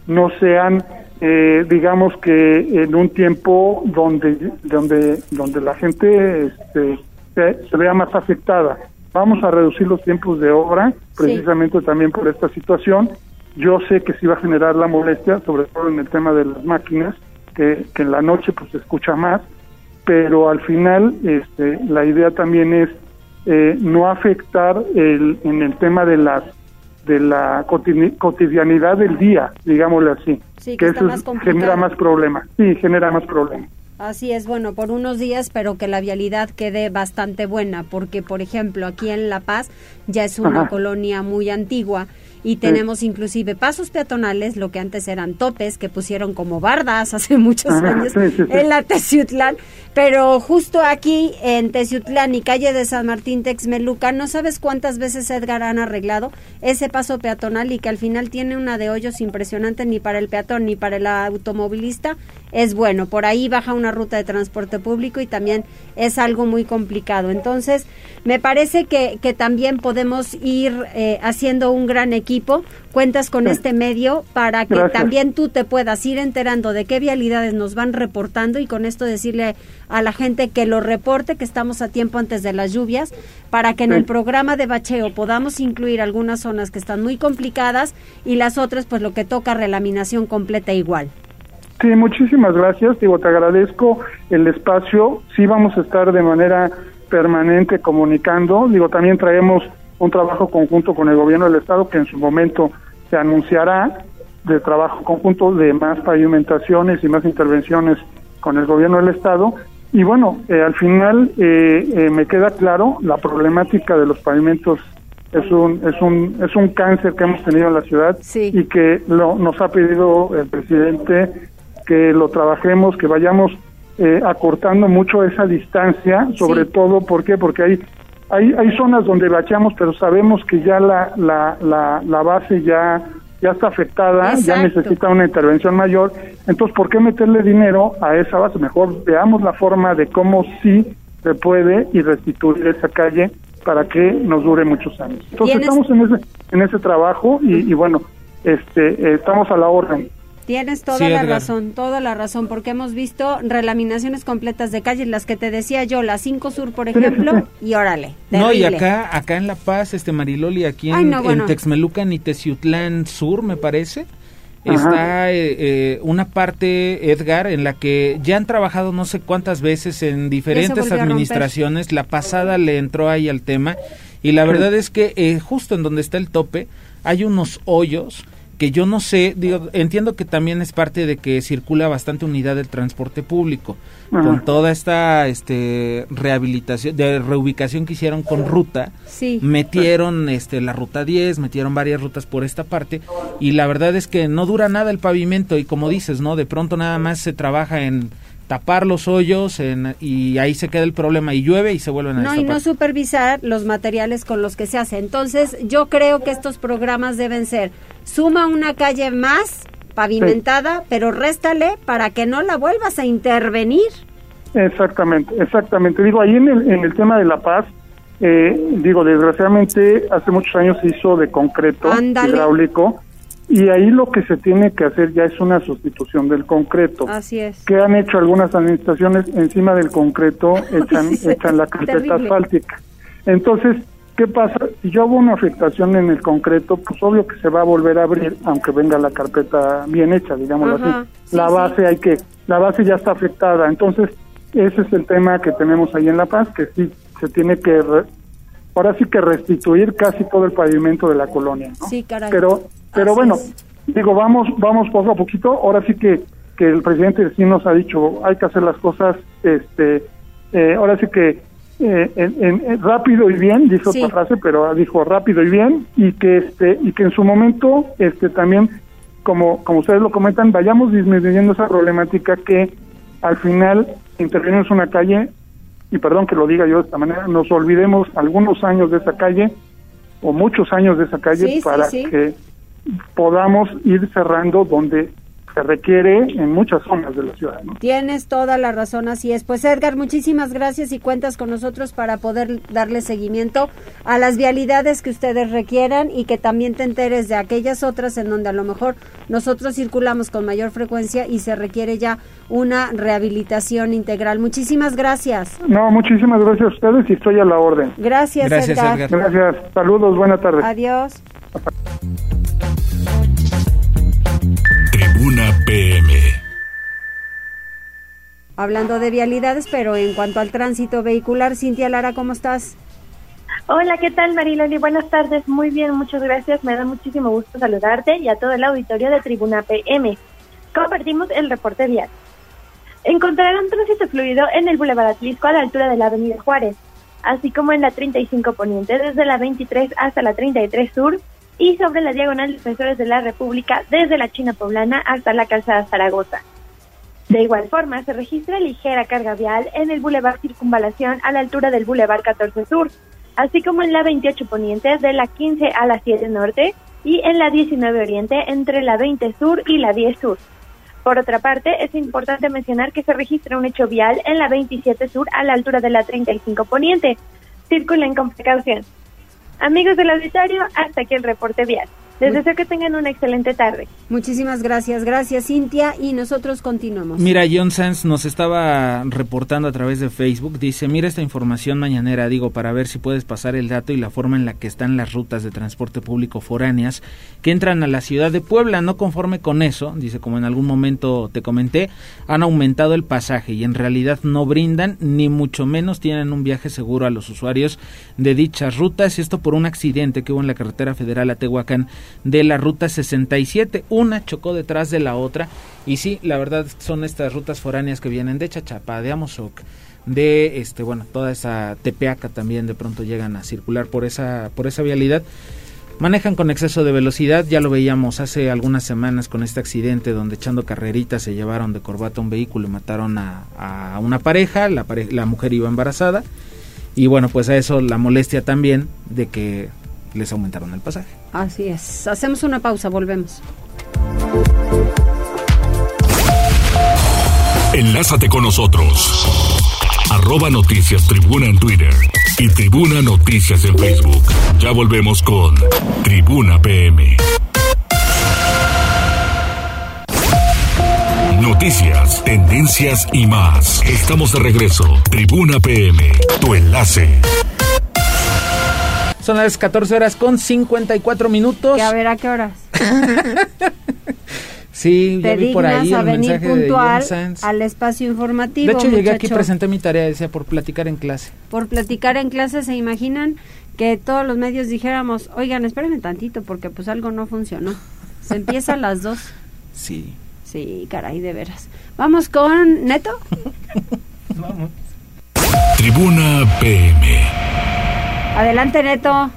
no sean, eh, digamos que en un tiempo donde donde donde la gente este, se, vea más afectada. Vamos a reducir los tiempos de obra, precisamente también por esta situación, yo sé que sí va a generar la molestia, sobre todo en el tema de las máquinas, que, en la noche pues se escucha más, pero al final este, la idea también es eh, no afectar el, en el tema de las de la cotidianidad del día, digámosle así, que, eso genera más problemas, sí, genera más problemas. Así es, bueno, por unos días, pero que la vialidad quede bastante buena, porque, por ejemplo, aquí en La Paz ya es una colonia muy antigua y tenemos inclusive pasos peatonales, lo que antes eran topes, que pusieron como bardas hace muchos años en la Teciutlán, pero justo aquí en Teciutlán y calle de San Martín Texmeluca, no sabes cuántas veces Edgar han arreglado ese paso peatonal y que al final tiene una de hoyos impresionante ni para el peatón ni para el automovilista, es bueno, por ahí baja una ruta de transporte público y también es algo muy complicado. Entonces, me parece que, que también podemos ir eh, haciendo un gran equipo. Cuentas con este medio para que también tú te puedas ir enterando de qué vialidades nos van reportando y con esto decirle a la gente que lo reporte, que estamos a tiempo antes de las lluvias, para que en el programa de bacheo podamos incluir algunas zonas que están muy complicadas y las otras, pues lo que toca relaminación completa igual. Sí, muchísimas gracias. Digo, te agradezco el espacio. Sí, vamos a estar de manera permanente comunicando. Digo, también traemos un trabajo conjunto con el gobierno del Estado que en su momento se anunciará de trabajo conjunto de más pavimentaciones y más intervenciones con el gobierno del Estado. Y bueno, eh, al final eh, eh, me queda claro la problemática de los pavimentos es un es un es un cáncer que hemos tenido en la ciudad y que lo, nos ha pedido el presidente que lo trabajemos, que vayamos eh, acortando mucho esa distancia, sobre todo, ¿por qué? Porque hay, hay, hay zonas donde bacheamos, pero sabemos que ya la, la, la, base ya, ya está afectada, ya necesita una intervención mayor, entonces, ¿por qué meterle dinero a esa base? Mejor veamos la forma de cómo sí se puede y restituir esa calle para que nos dure muchos años. Entonces, estamos en ese, en ese trabajo y, y bueno, este, eh, estamos a la orden. Tienes toda la razón, toda la razón, porque hemos visto relaminaciones completas de calles, las que te decía yo, la 5 Sur, por ejemplo, y órale. No, y acá, acá en La Paz, este Mariloli, aquí en, Texmelucan y Teciutlán Sur, me parece, está eh, eh, una parte, Edgar, en la que ya han trabajado no sé cuántas veces en diferentes administraciones. La pasada le entró ahí al tema y la verdad es que eh, justo en donde está el tope hay unos hoyos que yo no sé, digo, entiendo que también es parte de que circula bastante unidad del transporte público, con toda esta este rehabilitación, de reubicación que hicieron con ruta, metieron este la ruta 10, metieron varias rutas por esta parte, y la verdad es que no dura nada el pavimento, y como dices, ¿no? De pronto nada más se trabaja en tapar los hoyos y ahí se queda el problema y llueve y se vuelven a No, y no supervisar los materiales con los que se hace. Entonces, yo creo que estos programas deben ser, suma una calle más pavimentada, pero réstale para que no la vuelvas a intervenir. Exactamente, exactamente. Digo, ahí en el, en el tema de La Paz, eh, digo, desgraciadamente hace muchos años se hizo de concreto hidráulico y ahí lo que se tiene que hacer ya es una sustitución del concreto. Así es. Que han hecho algunas administraciones encima del concreto, echan, echan la carpeta asfáltica. Entonces, ¿qué pasa? Si yo hago una afectación en el concreto, pues obvio que se va a volver a abrir, aunque venga la carpeta bien hecha, digámoslo así. la base hay que, la base ya está afectada. Entonces, ese es el tema que tenemos ahí en La Paz, que sí se tiene que ahora sí que restituir casi todo el pavimento de la colonia, ¿no? Sí, caray. Pero pero bueno, digo, vamos vamos poco a poquito. Ahora sí que, que el presidente sí nos ha dicho, hay que hacer las cosas, este, eh, ahora sí que eh, en, rápido y bien, dijo otra frase, pero dijo rápido y bien, y que este y que en su momento este también, como como ustedes lo comentan, vayamos disminuyendo esa problemática que al final intervenimos una calle y perdón que lo diga yo de esta manera, nos olvidemos algunos años de esa calle o muchos años de esa calle para que podamos ir cerrando donde se requiere en muchas zonas de la ciudad. Tienes toda la razón, así es. Pues Edgar, muchísimas gracias y cuentas con nosotros para poder darle seguimiento a las vialidades que ustedes requieran y que también te enteres de aquellas otras en donde a lo mejor nosotros circulamos con mayor frecuencia y se requiere ya una rehabilitación integral. Muchísimas gracias. No, muchísimas gracias a ustedes y estoy a la orden. Gracias, Edgar. Gracias. Saludos, buenas tardes. Adiós. PM. Hablando de vialidades, pero en cuanto al tránsito vehicular, Cintia Lara, ¿cómo estás? Hola, ¿qué tal Mariloli? Buenas tardes, muy bien, muchas gracias. Me da muchísimo gusto saludarte y a todo el auditorio de Tribuna PM. Compartimos el reporte vial. Encontrarán tránsito fluido en el Boulevard Atlisco a la altura de la Avenida Juárez, así como en la 35 Poniente desde la 23 hasta la 33 Sur y sobre la diagonal Defensores de la República desde la China Poblana hasta la calzada Zaragoza. De igual forma, se registra ligera carga vial en el Boulevard Circunvalación a la altura del Boulevard 14 Sur, así como en la 28 Poniente de la 15 a la 7 Norte y en la 19 Oriente entre la 20 Sur y la 10 Sur. Por otra parte, es importante mencionar que se registra un hecho vial en la 27 Sur a la altura de la 35 Poniente. Circulen con precaución. Amigos del auditorio, hasta aquí el reporte vial. Les deseo que tengan una excelente tarde. Muchísimas gracias, gracias Cintia y nosotros continuamos. Mira, John Sanz nos estaba reportando a través de Facebook, dice, mira esta información mañanera, digo, para ver si puedes pasar el dato y la forma en la que están las rutas de transporte público foráneas que entran a la ciudad de Puebla. No conforme con eso, dice, como en algún momento te comenté, han aumentado el pasaje y en realidad no brindan ni mucho menos tienen un viaje seguro a los usuarios de dichas rutas y esto por un accidente que hubo en la carretera federal a Tehuacán de la ruta 67. Una chocó detrás de la otra y sí, la verdad son estas rutas foráneas que vienen de Chachapa, de Amozoc, de este bueno, toda esa Tepeaca también de pronto llegan a circular por esa por esa vialidad. Manejan con exceso de velocidad, ya lo veíamos hace algunas semanas con este accidente donde echando carreritas se llevaron de corbata un vehículo y mataron a, una pareja, la, la mujer iba embarazada y bueno, pues a eso la molestia también de que les aumentaron el pasaje. Así es. Hacemos una pausa, volvemos. Enlázate con nosotros. Arroba Noticias Tribuna en Twitter y Tribuna Noticias en Facebook. Ya volvemos con Tribuna PM. Noticias, tendencias y más. Estamos de regreso. Tribuna PM, tu enlace. Son las 14 horas con 54 minutos. Que a ver a qué horas. Sí, te vi por ahí a el venir mensaje puntual de al espacio informativo. De hecho, llegué aquí presenté mi tarea, decía, por platicar en clase. Por platicar en clase, ¿se imaginan que todos los medios dijéramos, oigan, espérenme tantito porque pues algo no funcionó? Se empieza a las dos. Sí. Sí, caray, de veras. Vamos con Neto. Vamos. Tribuna PM. Adelante, Neto.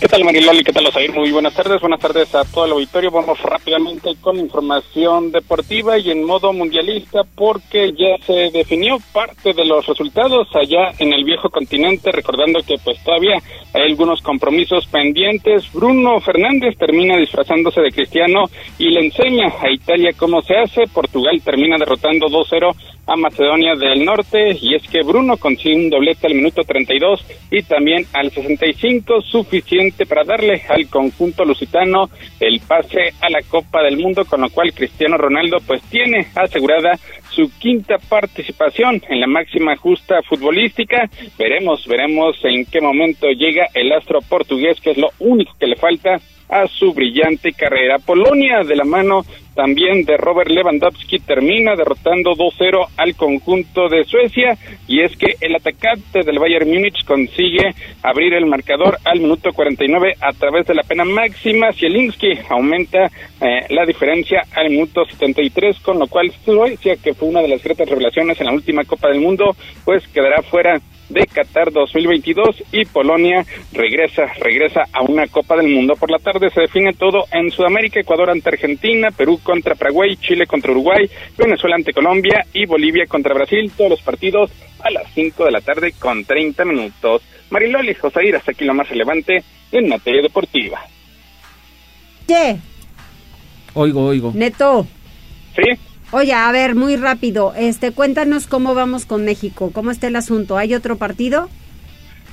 ¿Qué tal Mariloli? ¿Qué tal Osair? Muy buenas tardes, buenas tardes a todo el auditorio. Vamos rápidamente con información deportiva y en modo mundialista porque ya se definió parte de los resultados allá en el viejo continente, recordando que pues todavía hay algunos compromisos pendientes. Bruno Fernández termina disfrazándose de cristiano y le enseña a Italia cómo se hace. Portugal termina derrotando 2-0 a Macedonia del Norte. Y es que Bruno consigue un doblete al minuto 32 y también al 65 suficiente para darle al conjunto lusitano el pase a la Copa del Mundo con lo cual Cristiano Ronaldo pues tiene asegurada su quinta participación en la máxima justa futbolística. Veremos veremos en qué momento llega el astro portugués que es lo único que le falta a su brillante carrera. Polonia, de la mano también de Robert Lewandowski, termina derrotando 2-0 al conjunto de Suecia y es que el atacante del Bayern Múnich consigue abrir el marcador al minuto 49 a través de la pena máxima. Zielinski aumenta eh, la diferencia al minuto 73, con lo cual Suecia, que fue una de las grandes revelaciones en la última Copa del Mundo, pues quedará fuera de Qatar 2022 y Polonia regresa, regresa a una Copa del Mundo. Por la tarde se define todo en Sudamérica, Ecuador ante Argentina, Perú contra Paraguay, Chile contra Uruguay, Venezuela ante Colombia y Bolivia contra Brasil. Todos los partidos a las 5 de la tarde con 30 minutos. Mariloli Josair, hasta aquí lo más relevante en materia deportiva. ¿Qué? Oigo, oigo. Neto. ¿Sí? Oye, a ver, muy rápido, este, cuéntanos cómo vamos con México, cómo está el asunto. ¿Hay otro partido?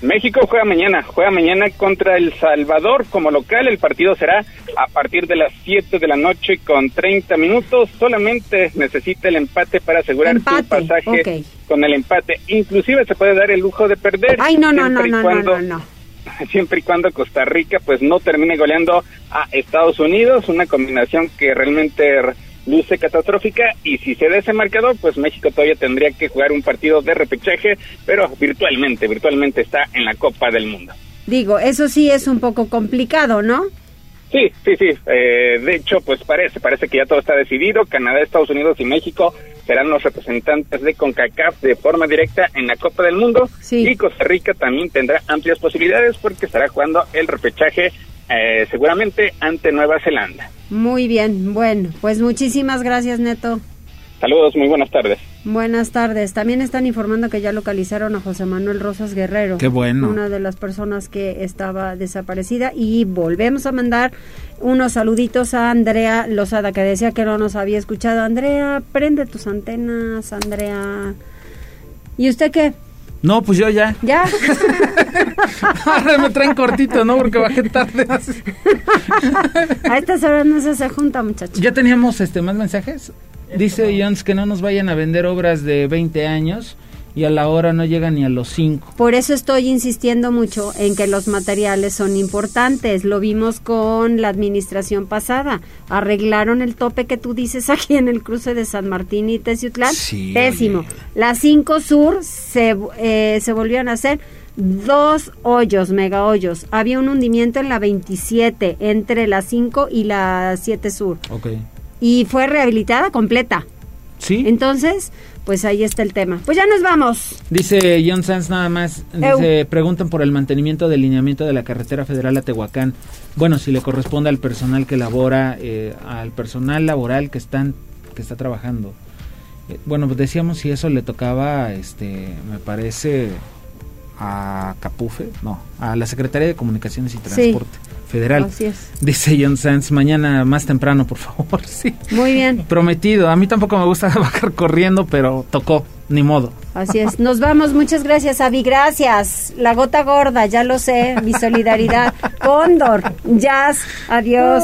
México juega mañana, juega mañana contra El Salvador como local. El partido será a partir de las 7 de la noche con 30 minutos. Solamente necesita el empate para asegurar Empate, su pasaje con el empate. Inclusive se puede dar el lujo de perder. Ay, no, no, no, no, no, cuando- no, no. Siempre y cuando Costa Rica pues no termine goleando a Estados Unidos, una combinación que realmente luce catastrófica y si se da ese marcador, pues México todavía tendría que jugar un partido de repechaje, pero virtualmente, virtualmente está en la Copa del Mundo. Digo, eso sí es un poco complicado, ¿no? Sí, sí, sí. Eh, de hecho, pues parece, parece que ya todo está decidido. Canadá, Estados Unidos y México serán los representantes de CONCACAF de forma directa en la Copa del Mundo. Y Costa Rica también tendrá amplias posibilidades porque estará jugando el repechaje eh, seguramente ante Nueva Zelanda. Muy bien, bueno, pues muchísimas gracias, Neto. Saludos, muy buenas tardes. Buenas tardes. También están informando que ya localizaron a José Manuel Rosas Guerrero. Qué bueno. Una de las personas que estaba desaparecida. Y volvemos a mandar unos saluditos a Andrea Lozada, que decía que no nos había escuchado. Andrea, prende tus antenas, Andrea. ¿Y usted qué? No, pues yo ya. ¿Ya? Ahora me traen cortito, ¿no? Porque bajé tarde. a estas horas no se hace junta, muchachos. ¿Ya teníamos este más mensajes? Dice Jones que no nos vayan a vender obras de 20 años y a la hora no llegan ni a los 5. Por eso estoy insistiendo mucho en que los materiales son importantes. Lo vimos con la administración pasada. Arreglaron el tope que tú dices aquí en el cruce de San Martín y Teciutlán. Sí, Pésimo. La 5 Sur se, eh, se volvieron a hacer dos hoyos, mega hoyos. Había un hundimiento en la 27 entre la 5 y la 7 Sur. Ok. Y fue rehabilitada completa. Sí. Entonces, pues ahí está el tema. Pues ya nos vamos. Dice John Sanz nada más, dice, preguntan por el mantenimiento del lineamiento de la carretera federal a Tehuacán. Bueno, si le corresponde al personal que labora, eh, al personal laboral que están, que está trabajando. Eh, bueno, pues decíamos si eso le tocaba, este, me parece, a Capufe, no, a la Secretaría de Comunicaciones y Transporte Federal. Así es. Dice John Sanz, mañana más temprano, por favor, sí. Muy bien. Prometido, a mí tampoco me gusta bajar corriendo, pero tocó, ni modo. Así es. Nos vamos. Muchas gracias, Avi. Gracias. La gota gorda, ya lo sé. Mi solidaridad. Cóndor. Jazz. Adiós.